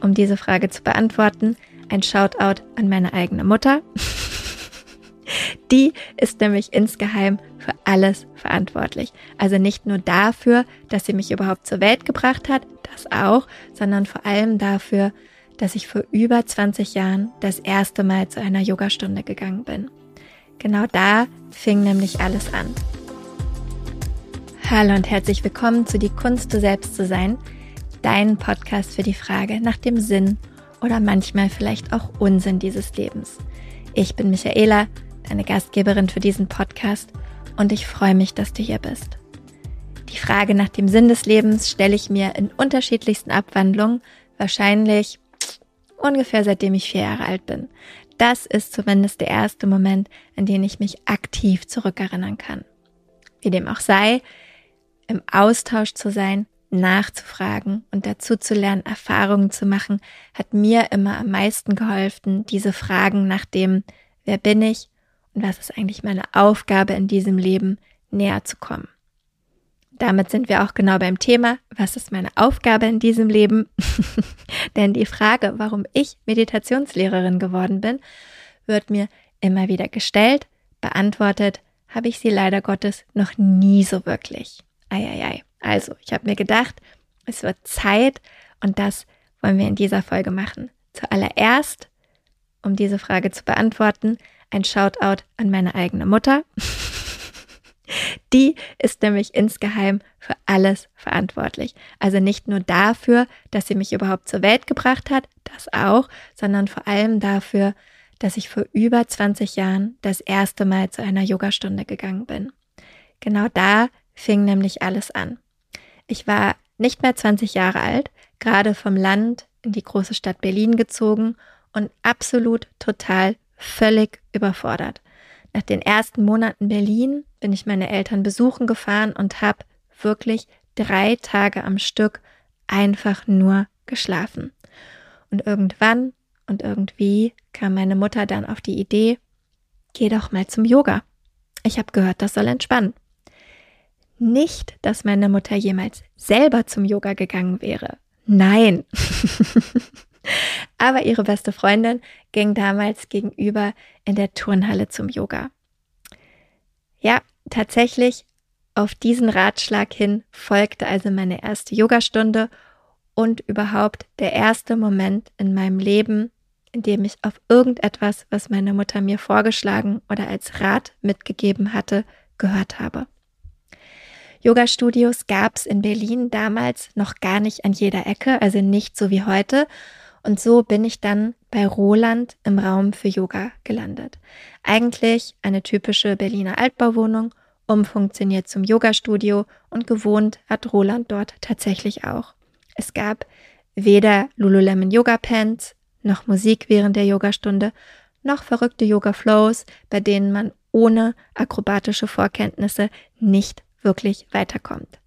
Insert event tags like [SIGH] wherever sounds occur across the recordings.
um diese Frage zu beantworten, ein Shoutout an meine eigene Mutter. [LAUGHS] Die ist nämlich insgeheim für alles verantwortlich. Also nicht nur dafür, dass sie mich überhaupt zur Welt gebracht hat, das auch, sondern vor allem dafür, dass ich vor über 20 Jahren das erste Mal zu einer Yogastunde gegangen bin. Genau da fing nämlich alles an. Hallo und herzlich willkommen zu Die Kunst, du selbst zu sein, dein Podcast für die Frage nach dem Sinn oder manchmal vielleicht auch Unsinn dieses Lebens. Ich bin Michaela, deine Gastgeberin für diesen Podcast und ich freue mich, dass du hier bist. Die Frage nach dem Sinn des Lebens stelle ich mir in unterschiedlichsten Abwandlungen, wahrscheinlich ungefähr seitdem ich vier Jahre alt bin. Das ist zumindest der erste Moment, an den ich mich aktiv zurückerinnern kann. Wie dem auch sei, im Austausch zu sein, nachzufragen und dazu zu lernen, Erfahrungen zu machen, hat mir immer am meisten geholfen, diese Fragen nach dem, wer bin ich und was ist eigentlich meine Aufgabe in diesem Leben, näher zu kommen. Damit sind wir auch genau beim Thema, was ist meine Aufgabe in diesem Leben? [LAUGHS] Denn die Frage, warum ich Meditationslehrerin geworden bin, wird mir immer wieder gestellt, beantwortet, habe ich sie leider Gottes noch nie so wirklich. Eieiei. Also, ich habe mir gedacht, es wird Zeit und das wollen wir in dieser Folge machen. Zuallererst, um diese Frage zu beantworten, ein Shoutout an meine eigene Mutter. [LAUGHS] Die ist nämlich insgeheim für alles verantwortlich. Also nicht nur dafür, dass sie mich überhaupt zur Welt gebracht hat, das auch, sondern vor allem dafür, dass ich vor über 20 Jahren das erste Mal zu einer Yogastunde gegangen bin. Genau da fing nämlich alles an. Ich war nicht mehr 20 Jahre alt, gerade vom Land in die große Stadt Berlin gezogen und absolut total völlig überfordert. Nach den ersten Monaten Berlin bin ich meine Eltern besuchen gefahren und habe wirklich drei Tage am Stück einfach nur geschlafen. Und irgendwann und irgendwie kam meine Mutter dann auf die Idee, geh doch mal zum Yoga. Ich habe gehört, das soll entspannen. Nicht, dass meine Mutter jemals selber zum Yoga gegangen wäre. Nein. [LAUGHS] Aber ihre beste Freundin ging damals gegenüber in der Turnhalle zum Yoga. Ja, tatsächlich auf diesen Ratschlag hin folgte also meine erste Yogastunde und überhaupt der erste Moment in meinem Leben, in dem ich auf irgendetwas, was meine Mutter mir vorgeschlagen oder als Rat mitgegeben hatte, gehört habe. Yoga-Studios gab es in Berlin damals noch gar nicht an jeder Ecke, also nicht so wie heute. Und so bin ich dann bei Roland im Raum für Yoga gelandet. Eigentlich eine typische Berliner Altbauwohnung, umfunktioniert zum Yoga-Studio und gewohnt hat Roland dort tatsächlich auch. Es gab weder Lululemon Yoga Pants, noch Musik während der Yogastunde, noch verrückte Yoga Flows, bei denen man ohne akrobatische Vorkenntnisse nicht wirklich weiterkommt.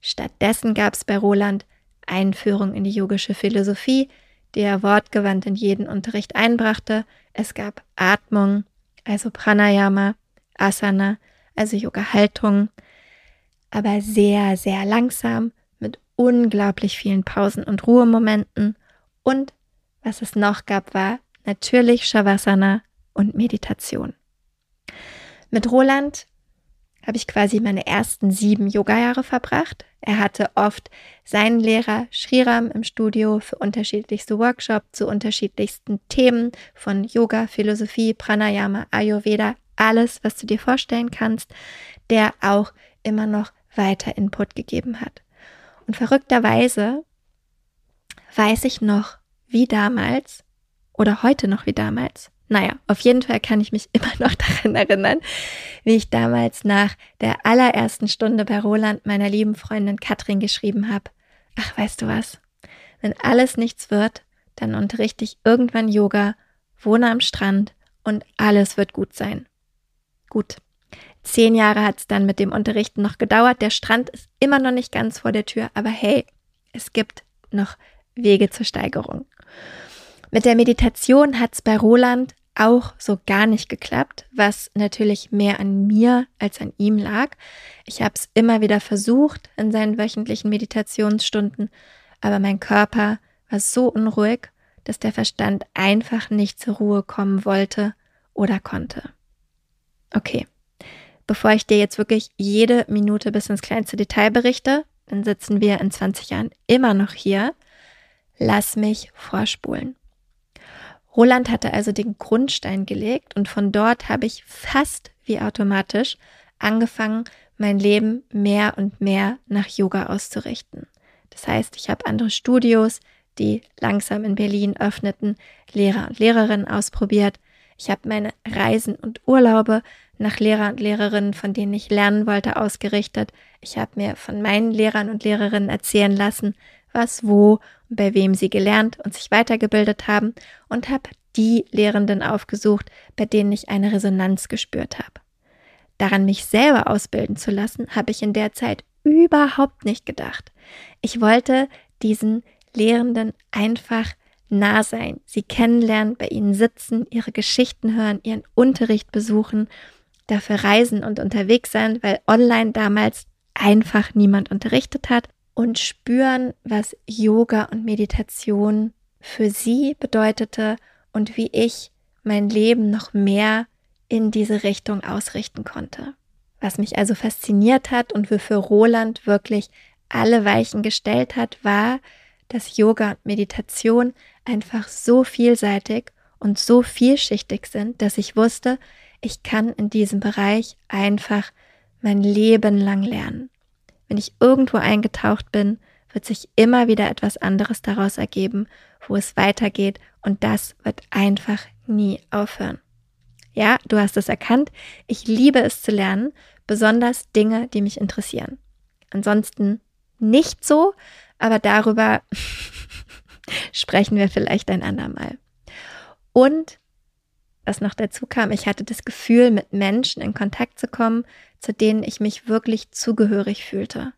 Stattdessen gab es bei Roland Einführung in die yogische Philosophie, die er wortgewandt in jeden Unterricht einbrachte. Es gab Atmung, also Pranayama, Asana, also Yoga-Haltung, aber sehr, sehr langsam mit unglaublich vielen Pausen und Ruhemomenten. Und was es noch gab, war natürlich Shavasana und Meditation. Mit Roland habe ich quasi meine ersten sieben Yoga-Jahre verbracht. Er hatte oft seinen Lehrer Shriram im Studio für unterschiedlichste Workshops zu unterschiedlichsten Themen von Yoga, Philosophie, Pranayama, Ayurveda, alles, was du dir vorstellen kannst, der auch immer noch weiter Input gegeben hat. Und verrückterweise weiß ich noch, wie damals oder heute noch wie damals, naja, auf jeden Fall kann ich mich [LAUGHS] immer noch daran erinnern, wie ich damals nach der allerersten Stunde bei Roland meiner lieben Freundin Katrin geschrieben habe. Ach, weißt du was? Wenn alles nichts wird, dann unterrichte ich irgendwann Yoga, wohne am Strand und alles wird gut sein. Gut. Zehn Jahre hat es dann mit dem Unterrichten noch gedauert. Der Strand ist immer noch nicht ganz vor der Tür, aber hey, es gibt noch Wege zur Steigerung. Mit der Meditation hat es bei Roland auch so gar nicht geklappt, was natürlich mehr an mir als an ihm lag. Ich habe es immer wieder versucht in seinen wöchentlichen Meditationsstunden, aber mein Körper war so unruhig, dass der Verstand einfach nicht zur Ruhe kommen wollte oder konnte. Okay, bevor ich dir jetzt wirklich jede Minute bis ins kleinste Detail berichte, dann sitzen wir in 20 Jahren immer noch hier. Lass mich vorspulen. Roland hatte also den Grundstein gelegt und von dort habe ich fast wie automatisch angefangen, mein Leben mehr und mehr nach Yoga auszurichten. Das heißt, ich habe andere Studios, die langsam in Berlin öffneten, Lehrer und Lehrerinnen ausprobiert. Ich habe meine Reisen und Urlaube nach Lehrer und Lehrerinnen, von denen ich lernen wollte, ausgerichtet. Ich habe mir von meinen Lehrern und Lehrerinnen erzählen lassen, was, wo und bei wem sie gelernt und sich weitergebildet haben und habe die Lehrenden aufgesucht, bei denen ich eine Resonanz gespürt habe. Daran mich selber ausbilden zu lassen, habe ich in der Zeit überhaupt nicht gedacht. Ich wollte diesen Lehrenden einfach nah sein, sie kennenlernen, bei ihnen sitzen, ihre Geschichten hören, ihren Unterricht besuchen, dafür reisen und unterwegs sein, weil online damals einfach niemand unterrichtet hat und spüren, was Yoga und Meditation für sie bedeutete und wie ich mein Leben noch mehr in diese Richtung ausrichten konnte. Was mich also fasziniert hat und wofür Roland wirklich alle Weichen gestellt hat, war, dass Yoga und Meditation einfach so vielseitig und so vielschichtig sind, dass ich wusste, ich kann in diesem Bereich einfach mein Leben lang lernen. Wenn ich irgendwo eingetaucht bin, wird sich immer wieder etwas anderes daraus ergeben, wo es weitergeht und das wird einfach nie aufhören. Ja, du hast es erkannt. Ich liebe es zu lernen, besonders Dinge, die mich interessieren. Ansonsten nicht so, aber darüber [LAUGHS] sprechen wir vielleicht ein andermal. Und was noch dazu kam, ich hatte das Gefühl, mit Menschen in Kontakt zu kommen, zu denen ich mich wirklich zugehörig fühlte.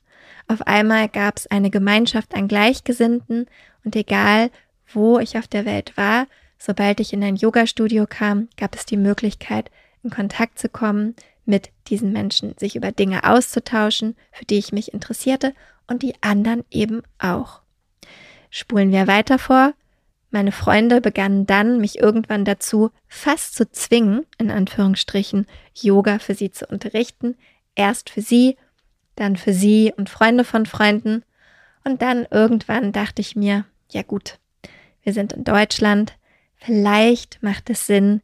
Auf einmal gab es eine Gemeinschaft an Gleichgesinnten und egal, wo ich auf der Welt war, sobald ich in ein Yoga-Studio kam, gab es die Möglichkeit, in Kontakt zu kommen mit diesen Menschen, sich über Dinge auszutauschen, für die ich mich interessierte und die anderen eben auch. Spulen wir weiter vor. Meine Freunde begannen dann, mich irgendwann dazu fast zu zwingen, in Anführungsstrichen, Yoga für sie zu unterrichten. Erst für sie, dann für sie und Freunde von Freunden. Und dann irgendwann dachte ich mir, ja gut, wir sind in Deutschland, vielleicht macht es Sinn,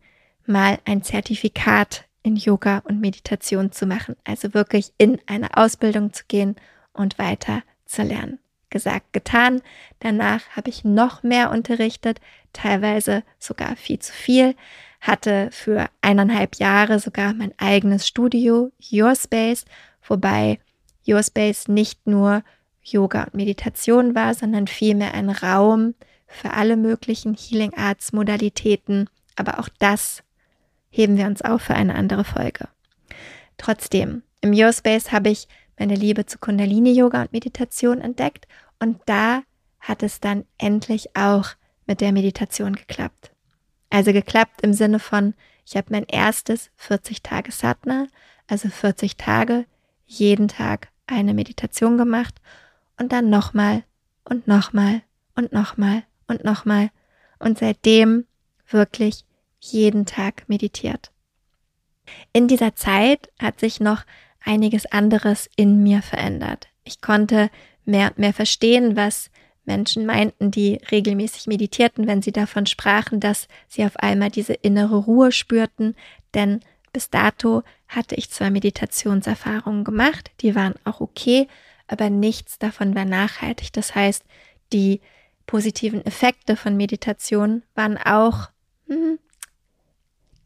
mal ein Zertifikat in Yoga und Meditation zu machen. Also wirklich in eine Ausbildung zu gehen und weiter zu lernen. Gesagt, getan. Danach habe ich noch mehr unterrichtet, teilweise sogar viel zu viel, hatte für eineinhalb Jahre sogar mein eigenes Studio, Your Space, wobei Your Space nicht nur Yoga und Meditation war, sondern vielmehr ein Raum für alle möglichen Healing Arts Modalitäten. Aber auch das heben wir uns auf für eine andere Folge. Trotzdem, im Your Space habe ich meine Liebe zu Kundalini-Yoga und Meditation entdeckt und da hat es dann endlich auch mit der Meditation geklappt. Also geklappt im Sinne von, ich habe mein erstes 40 Tage Satna, also 40 Tage, jeden Tag eine Meditation gemacht und dann nochmal und nochmal und nochmal und nochmal und seitdem wirklich jeden Tag meditiert. In dieser Zeit hat sich noch einiges anderes in mir verändert. Ich konnte mehr, mehr verstehen, was Menschen meinten, die regelmäßig meditierten, wenn sie davon sprachen, dass sie auf einmal diese innere Ruhe spürten, denn bis dato hatte ich zwar Meditationserfahrungen gemacht, die waren auch okay, aber nichts davon war nachhaltig. Das heißt, die positiven Effekte von Meditation waren auch hm,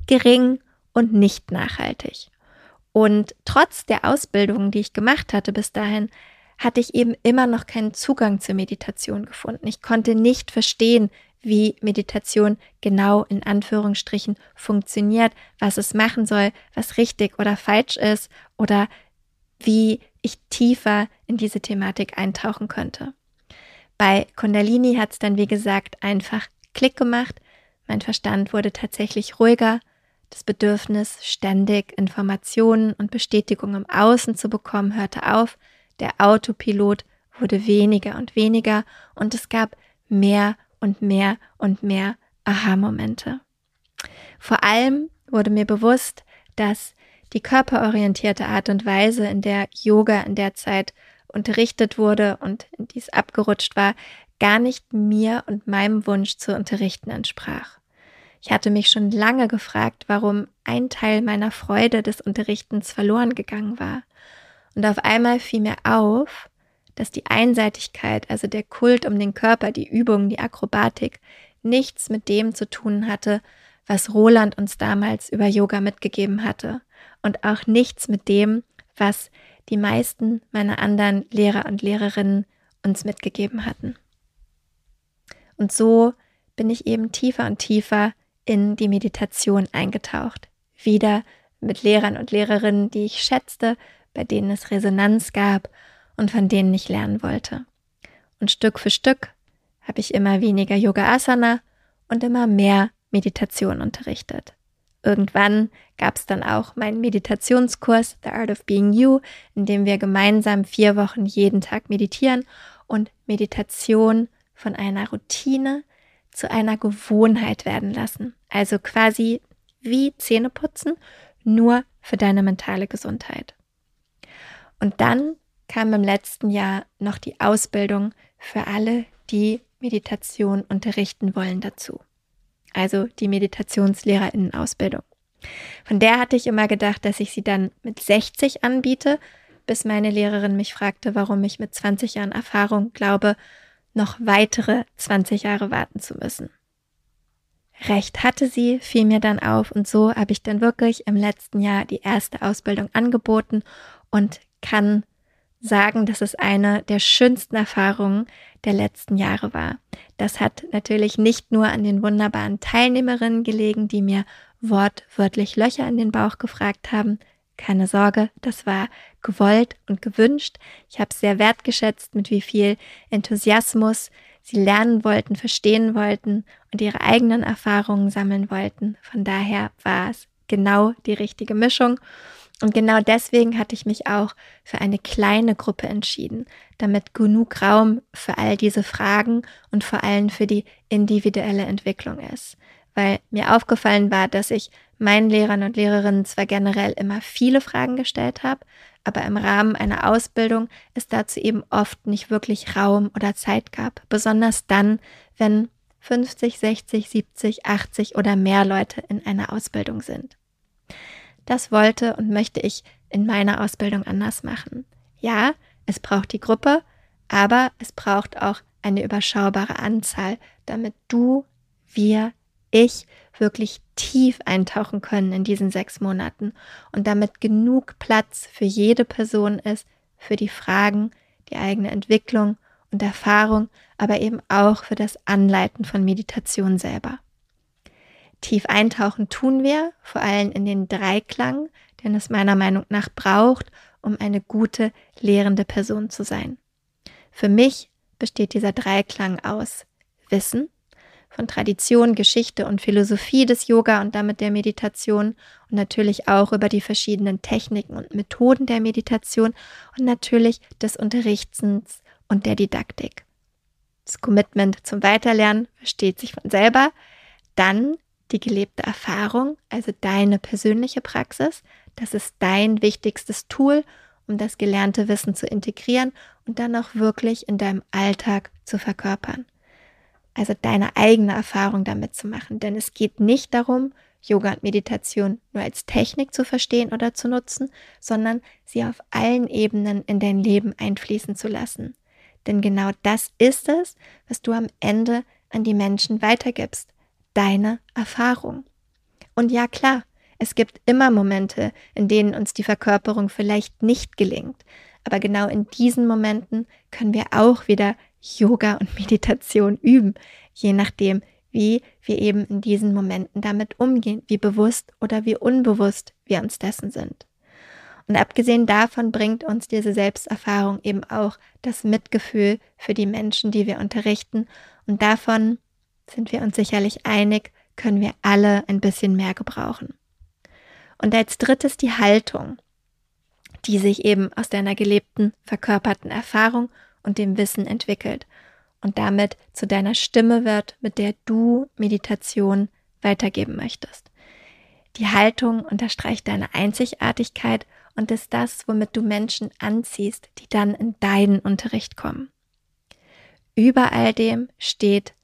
gering und nicht nachhaltig. Und trotz der Ausbildung, die ich gemacht hatte bis dahin, hatte ich eben immer noch keinen Zugang zur Meditation gefunden. Ich konnte nicht verstehen, wie Meditation genau in Anführungsstrichen funktioniert, was es machen soll, was richtig oder falsch ist oder wie ich tiefer in diese Thematik eintauchen könnte. Bei Kundalini hat es dann, wie gesagt, einfach Klick gemacht. Mein Verstand wurde tatsächlich ruhiger das Bedürfnis, ständig Informationen und Bestätigung im Außen zu bekommen, hörte auf. Der Autopilot wurde weniger und weniger und es gab mehr und mehr und mehr Aha-Momente. Vor allem wurde mir bewusst, dass die körperorientierte Art und Weise, in der Yoga in der Zeit unterrichtet wurde und in dies abgerutscht war, gar nicht mir und meinem Wunsch zu unterrichten entsprach. Ich hatte mich schon lange gefragt, warum ein Teil meiner Freude des Unterrichtens verloren gegangen war. Und auf einmal fiel mir auf, dass die Einseitigkeit, also der Kult um den Körper, die Übungen, die Akrobatik, nichts mit dem zu tun hatte, was Roland uns damals über Yoga mitgegeben hatte und auch nichts mit dem, was die meisten meiner anderen Lehrer und Lehrerinnen uns mitgegeben hatten. Und so bin ich eben tiefer und tiefer in die Meditation eingetaucht. Wieder mit Lehrern und Lehrerinnen, die ich schätzte, bei denen es Resonanz gab und von denen ich lernen wollte. Und Stück für Stück habe ich immer weniger Yoga Asana und immer mehr Meditation unterrichtet. Irgendwann gab es dann auch meinen Meditationskurs The Art of Being You, in dem wir gemeinsam vier Wochen jeden Tag meditieren und Meditation von einer Routine zu einer Gewohnheit werden lassen. Also quasi wie Zähneputzen, nur für deine mentale Gesundheit. Und dann kam im letzten Jahr noch die Ausbildung für alle, die Meditation unterrichten wollen dazu. Also die Meditationslehrerinnenausbildung. Von der hatte ich immer gedacht, dass ich sie dann mit 60 anbiete, bis meine Lehrerin mich fragte, warum ich mit 20 Jahren Erfahrung glaube, noch weitere 20 Jahre warten zu müssen. Recht hatte sie, fiel mir dann auf und so habe ich dann wirklich im letzten Jahr die erste Ausbildung angeboten und kann sagen, dass es eine der schönsten Erfahrungen der letzten Jahre war. Das hat natürlich nicht nur an den wunderbaren Teilnehmerinnen gelegen, die mir wortwörtlich Löcher in den Bauch gefragt haben. Keine Sorge, das war gewollt und gewünscht. Ich habe sehr wertgeschätzt, mit wie viel Enthusiasmus sie lernen wollten, verstehen wollten und ihre eigenen Erfahrungen sammeln wollten. Von daher war es genau die richtige Mischung. Und genau deswegen hatte ich mich auch für eine kleine Gruppe entschieden, damit genug Raum für all diese Fragen und vor allem für die individuelle Entwicklung ist. Weil mir aufgefallen war, dass ich meinen Lehrern und Lehrerinnen zwar generell immer viele Fragen gestellt habe, aber im Rahmen einer Ausbildung es dazu eben oft nicht wirklich Raum oder Zeit gab, besonders dann, wenn 50, 60, 70, 80 oder mehr Leute in einer Ausbildung sind. Das wollte und möchte ich in meiner Ausbildung anders machen. Ja, es braucht die Gruppe, aber es braucht auch eine überschaubare Anzahl, damit du, wir, ich wirklich tief eintauchen können in diesen sechs Monaten und damit genug Platz für jede Person ist, für die Fragen, die eigene Entwicklung und Erfahrung, aber eben auch für das Anleiten von Meditation selber. Tief eintauchen tun wir, vor allem in den Dreiklang, den es meiner Meinung nach braucht, um eine gute lehrende Person zu sein. Für mich besteht dieser Dreiklang aus Wissen, von Tradition, Geschichte und Philosophie des Yoga und damit der Meditation und natürlich auch über die verschiedenen Techniken und Methoden der Meditation und natürlich des Unterrichtens und der Didaktik. Das Commitment zum Weiterlernen versteht sich von selber. Dann die gelebte Erfahrung, also deine persönliche Praxis. Das ist dein wichtigstes Tool, um das gelernte Wissen zu integrieren und dann auch wirklich in deinem Alltag zu verkörpern. Also deine eigene Erfahrung damit zu machen. Denn es geht nicht darum, Yoga und Meditation nur als Technik zu verstehen oder zu nutzen, sondern sie auf allen Ebenen in dein Leben einfließen zu lassen. Denn genau das ist es, was du am Ende an die Menschen weitergibst deine Erfahrung. Und ja klar, es gibt immer Momente, in denen uns die Verkörperung vielleicht nicht gelingt. Aber genau in diesen Momenten können wir auch wieder Yoga und Meditation üben, je nachdem, wie wir eben in diesen Momenten damit umgehen, wie bewusst oder wie unbewusst wir uns dessen sind. Und abgesehen davon bringt uns diese Selbsterfahrung eben auch das Mitgefühl für die Menschen, die wir unterrichten. Und davon sind wir uns sicherlich einig, können wir alle ein bisschen mehr gebrauchen. Und als drittes die Haltung, die sich eben aus deiner gelebten, verkörperten Erfahrung und dem Wissen entwickelt. und damit zu deiner Stimme wird, mit der du Meditation weitergeben möchtest. Die Haltung unterstreicht deine Einzigartigkeit und ist das, womit du Menschen anziehst, die dann in deinen Unterricht kommen. Über all dem steht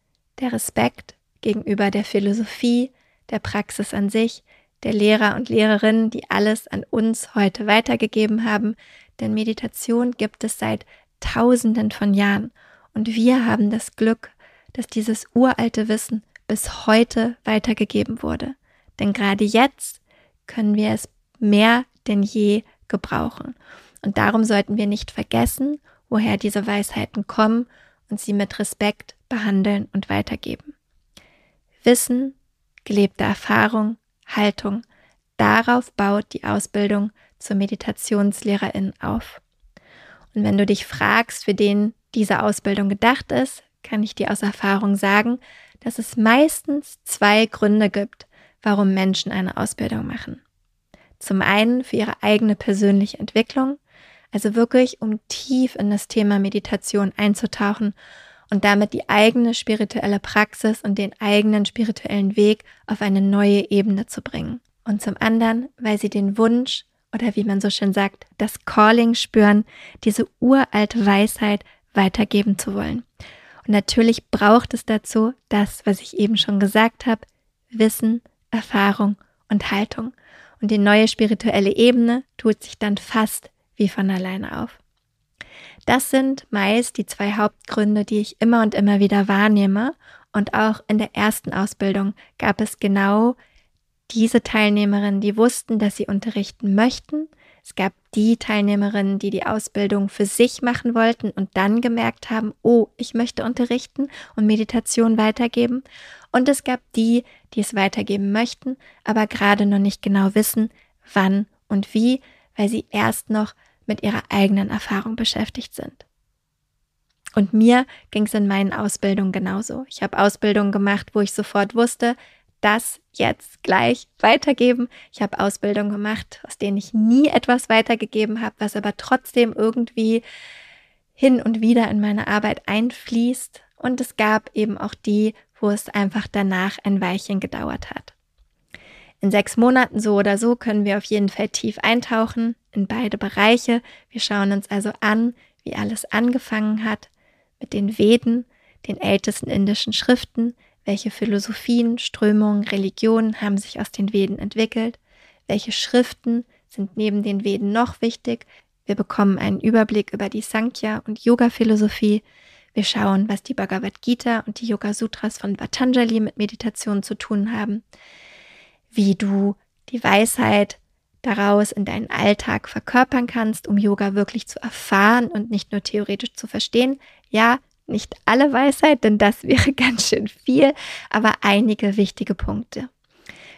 der Respekt gegenüber der Philosophie, der Praxis an sich, der Lehrer und Lehrerinnen, die alles an uns heute weitergegeben haben, denn Meditation gibt es seit Tausenden von Jahren und wir haben das Glück, dass dieses uralte Wissen bis heute weitergegeben wurde. Denn gerade jetzt können wir es mehr denn je gebrauchen. Und darum sollten wir nicht vergessen, woher diese Weisheiten kommen und sie mit Respekt behandeln und weitergeben. Wissen, gelebte Erfahrung, Haltung, darauf baut die Ausbildung zur Meditationslehrerin auf. Und wenn du dich fragst, für den diese Ausbildung gedacht ist, kann ich dir aus Erfahrung sagen, dass es meistens zwei Gründe gibt, warum Menschen eine Ausbildung machen. Zum einen für ihre eigene persönliche Entwicklung, also wirklich um tief in das Thema Meditation einzutauchen und damit die eigene spirituelle Praxis und den eigenen spirituellen Weg auf eine neue Ebene zu bringen. Und zum anderen, weil sie den Wunsch oder wie man so schön sagt, das Calling spüren, diese uralte Weisheit weitergeben zu wollen. Und natürlich braucht es dazu das, was ich eben schon gesagt habe, Wissen, Erfahrung und Haltung. Und die neue spirituelle Ebene tut sich dann fast wie von alleine auf. Das sind meist die zwei Hauptgründe, die ich immer und immer wieder wahrnehme. Und auch in der ersten Ausbildung gab es genau diese Teilnehmerinnen, die wussten, dass sie unterrichten möchten. Es gab die Teilnehmerinnen, die die Ausbildung für sich machen wollten und dann gemerkt haben, oh, ich möchte unterrichten und Meditation weitergeben. Und es gab die, die es weitergeben möchten, aber gerade noch nicht genau wissen, wann und wie, weil sie erst noch mit ihrer eigenen Erfahrung beschäftigt sind. Und mir ging es in meinen Ausbildungen genauso. Ich habe Ausbildungen gemacht, wo ich sofort wusste, das jetzt gleich weitergeben. Ich habe Ausbildungen gemacht, aus denen ich nie etwas weitergegeben habe, was aber trotzdem irgendwie hin und wieder in meine Arbeit einfließt. Und es gab eben auch die, wo es einfach danach ein Weilchen gedauert hat. In sechs Monaten so oder so können wir auf jeden Fall tief eintauchen in beide Bereiche. Wir schauen uns also an, wie alles angefangen hat mit den Veden, den ältesten indischen Schriften, welche Philosophien, Strömungen, Religionen haben sich aus den Veden entwickelt? Welche Schriften sind neben den Veden noch wichtig? Wir bekommen einen Überblick über die Sankhya- und Yoga-Philosophie. Wir schauen, was die Bhagavad Gita und die Yoga Sutras von Patanjali mit Meditation zu tun haben. Wie du die Weisheit daraus in deinen Alltag verkörpern kannst, um Yoga wirklich zu erfahren und nicht nur theoretisch zu verstehen. Ja, nicht alle Weisheit, denn das [LAUGHS] wäre ganz schön viel, aber einige wichtige Punkte.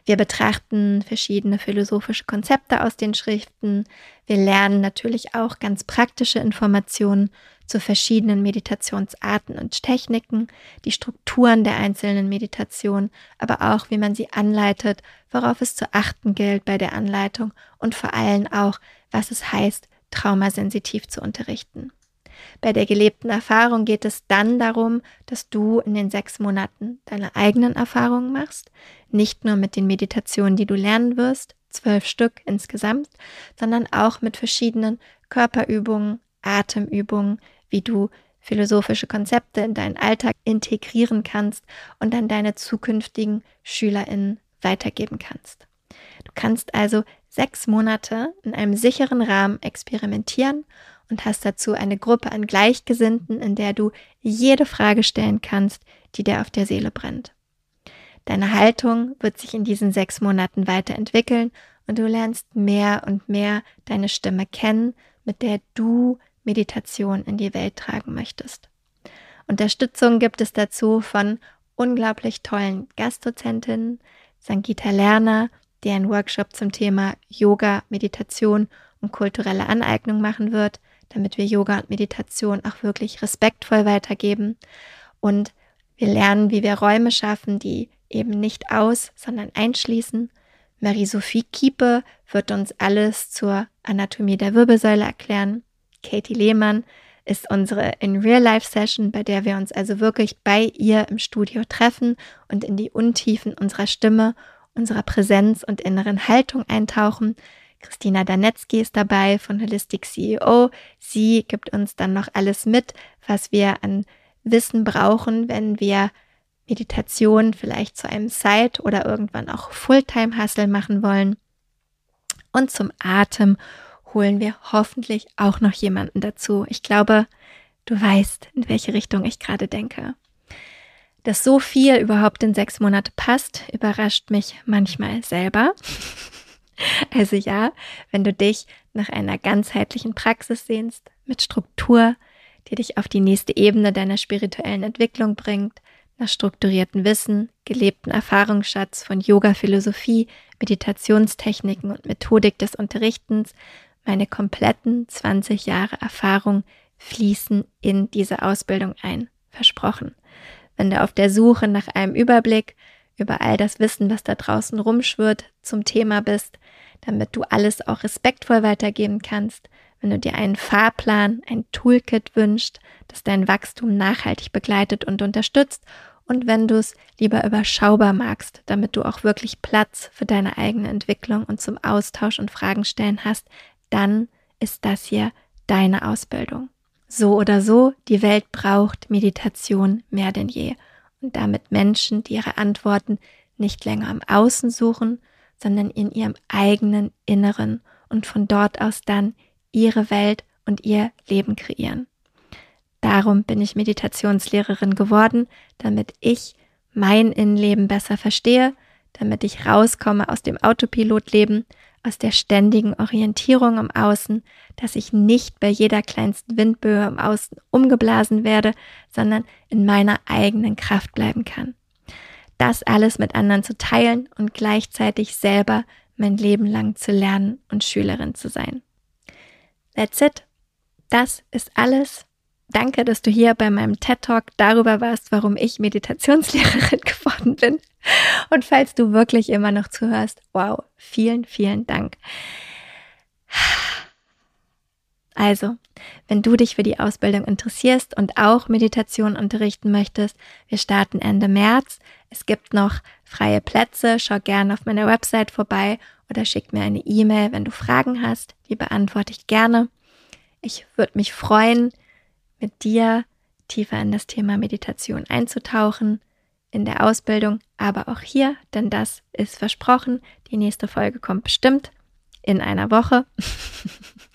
Wir betrachten verschiedene philosophische Konzepte aus den Schriften. Wir lernen natürlich auch ganz praktische Informationen zu verschiedenen Meditationsarten und Techniken, die Strukturen der einzelnen Meditationen, aber auch, wie man sie anleitet, worauf es zu achten gilt bei der Anleitung und vor allem auch, was es heißt, traumasensitiv zu unterrichten. Bei der gelebten Erfahrung geht es dann darum, dass du in den sechs Monaten deine eigenen Erfahrungen machst, nicht nur mit den Meditationen, die du lernen wirst, zwölf Stück insgesamt, sondern auch mit verschiedenen Körperübungen, Atemübungen, wie du philosophische Konzepte in deinen Alltag integrieren kannst und dann deine zukünftigen SchülerInnen weitergeben kannst. Du kannst also sechs Monate in einem sicheren Rahmen experimentieren und hast dazu eine Gruppe an Gleichgesinnten, in der du jede Frage stellen kannst, die dir auf der Seele brennt. Deine Haltung wird sich in diesen sechs Monaten weiterentwickeln und du lernst mehr und mehr deine Stimme kennen, mit der du Meditation in die Welt tragen möchtest. Unterstützung gibt es dazu von unglaublich tollen Gastdozentinnen, Sangita Lerner, die einen Workshop zum Thema Yoga, Meditation und kulturelle Aneignung machen wird, damit wir Yoga und Meditation auch wirklich respektvoll weitergeben. Und wir lernen, wie wir Räume schaffen, die eben nicht aus, sondern einschließen. Marie-Sophie Kiepe wird uns alles zur Anatomie der Wirbelsäule erklären. Katie Lehmann ist unsere In-Real-Life-Session, bei der wir uns also wirklich bei ihr im Studio treffen und in die Untiefen unserer Stimme, unserer Präsenz und inneren Haltung eintauchen. Christina Danetzky ist dabei von Holistic CEO. Sie gibt uns dann noch alles mit, was wir an Wissen brauchen, wenn wir Meditation vielleicht zu einem Side- oder irgendwann auch Fulltime-Hustle machen wollen. Und zum Atem holen wir hoffentlich auch noch jemanden dazu. Ich glaube, du weißt, in welche Richtung ich gerade denke. Dass so viel überhaupt in sechs Monate passt, überrascht mich manchmal selber. [LAUGHS] [LAUGHS] Also ja, wenn du dich nach einer ganzheitlichen Praxis sehnst, mit Struktur, die dich auf die nächste Ebene deiner spirituellen Entwicklung bringt, nach strukturierten Wissen, gelebten Erfahrungsschatz von Yoga, Philosophie, Meditationstechniken und Methodik des Unterrichtens meine kompletten 20 Jahre Erfahrung fließen in diese Ausbildung ein. Versprochen. Wenn du auf der Suche nach einem Überblick über all das Wissen, was da draußen rumschwirrt, zum Thema bist, damit du alles auch respektvoll weitergeben kannst, wenn du dir einen Fahrplan, ein Toolkit wünschst, das dein Wachstum nachhaltig begleitet und unterstützt und wenn du es lieber überschaubar magst, damit du auch wirklich Platz für deine eigene Entwicklung und zum Austausch und Fragen stellen hast, dann ist das hier deine Ausbildung. So oder so, die Welt braucht Meditation mehr denn je. Und damit Menschen, die ihre Antworten nicht länger am Außen suchen, sondern in ihrem eigenen Inneren und von dort aus dann ihre Welt und ihr Leben kreieren. Darum bin ich Meditationslehrerin geworden, damit ich mein Innenleben besser verstehe, damit ich rauskomme aus dem Autopilotleben aus der ständigen Orientierung im Außen, dass ich nicht bei jeder kleinsten Windböe im Außen umgeblasen werde, sondern in meiner eigenen Kraft bleiben kann. Das alles mit anderen zu teilen und gleichzeitig selber mein Leben lang zu lernen und Schülerin zu sein. That's it. Das ist alles. Danke, dass du hier bei meinem TED Talk darüber warst, warum ich Meditationslehrerin [LAUGHS] geworden bin. Und falls du wirklich immer noch zuhörst, wow, vielen, vielen Dank. Also, wenn du dich für die Ausbildung interessierst und auch Meditation unterrichten möchtest, wir starten Ende März. Es gibt noch freie Plätze. Schau gerne auf meiner Website vorbei oder schick mir eine E-Mail, wenn du Fragen hast. Die beantworte ich gerne. Ich würde mich freuen, mit dir tiefer in das Thema Meditation einzutauchen in der Ausbildung, aber auch hier, denn das ist versprochen. Die nächste Folge kommt bestimmt in einer Woche. [LAUGHS]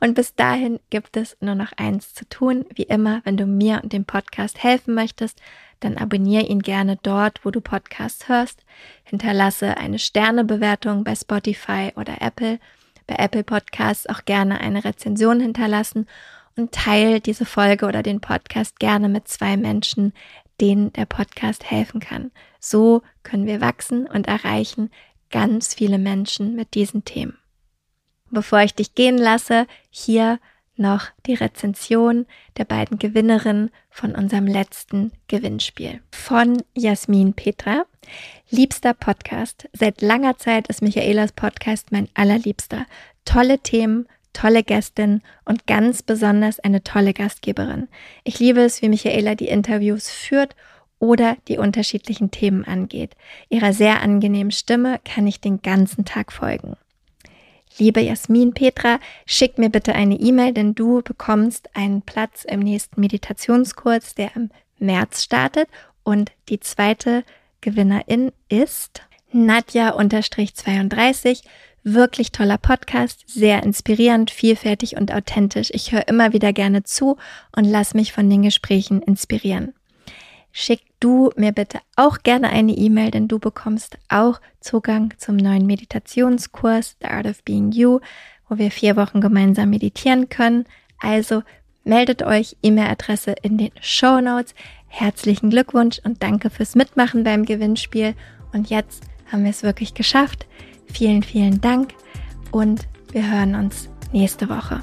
Und bis dahin gibt es nur noch eins zu tun. Wie immer, wenn du mir und dem Podcast helfen möchtest, dann abonniere ihn gerne dort, wo du Podcasts hörst. Hinterlasse eine Sternebewertung bei Spotify oder Apple. Bei Apple Podcasts auch gerne eine Rezension hinterlassen und teile diese Folge oder den Podcast gerne mit zwei Menschen, denen der Podcast helfen kann. So können wir wachsen und erreichen ganz viele Menschen mit diesen Themen. Bevor ich dich gehen lasse, hier noch die Rezension der beiden Gewinnerinnen von unserem letzten Gewinnspiel. Von Jasmin Petra. Liebster Podcast. Seit langer Zeit ist Michaelas Podcast mein allerliebster. Tolle Themen, tolle Gästin und ganz besonders eine tolle Gastgeberin. Ich liebe es, wie Michaela die Interviews führt oder die unterschiedlichen Themen angeht. Ihrer sehr angenehmen Stimme kann ich den ganzen Tag folgen. Liebe Jasmin Petra, schick mir bitte eine E-Mail, denn du bekommst einen Platz im nächsten Meditationskurs, der im März startet. Und die zweite Gewinnerin ist Nadja-32 Wirklich toller Podcast, sehr inspirierend, vielfältig und authentisch. Ich höre immer wieder gerne zu und lass mich von den Gesprächen inspirieren. Schick du mir bitte auch gerne eine E-Mail, denn du bekommst auch Zugang zum neuen Meditationskurs The Art of Being You, wo wir vier Wochen gemeinsam meditieren können. Also meldet euch, E-Mail-Adresse in den Show Notes. Herzlichen Glückwunsch und danke fürs Mitmachen beim Gewinnspiel. Und jetzt haben wir es wirklich geschafft. Vielen, vielen Dank und wir hören uns nächste Woche.